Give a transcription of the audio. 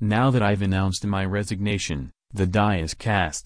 Now that I've announced my resignation, the die is cast.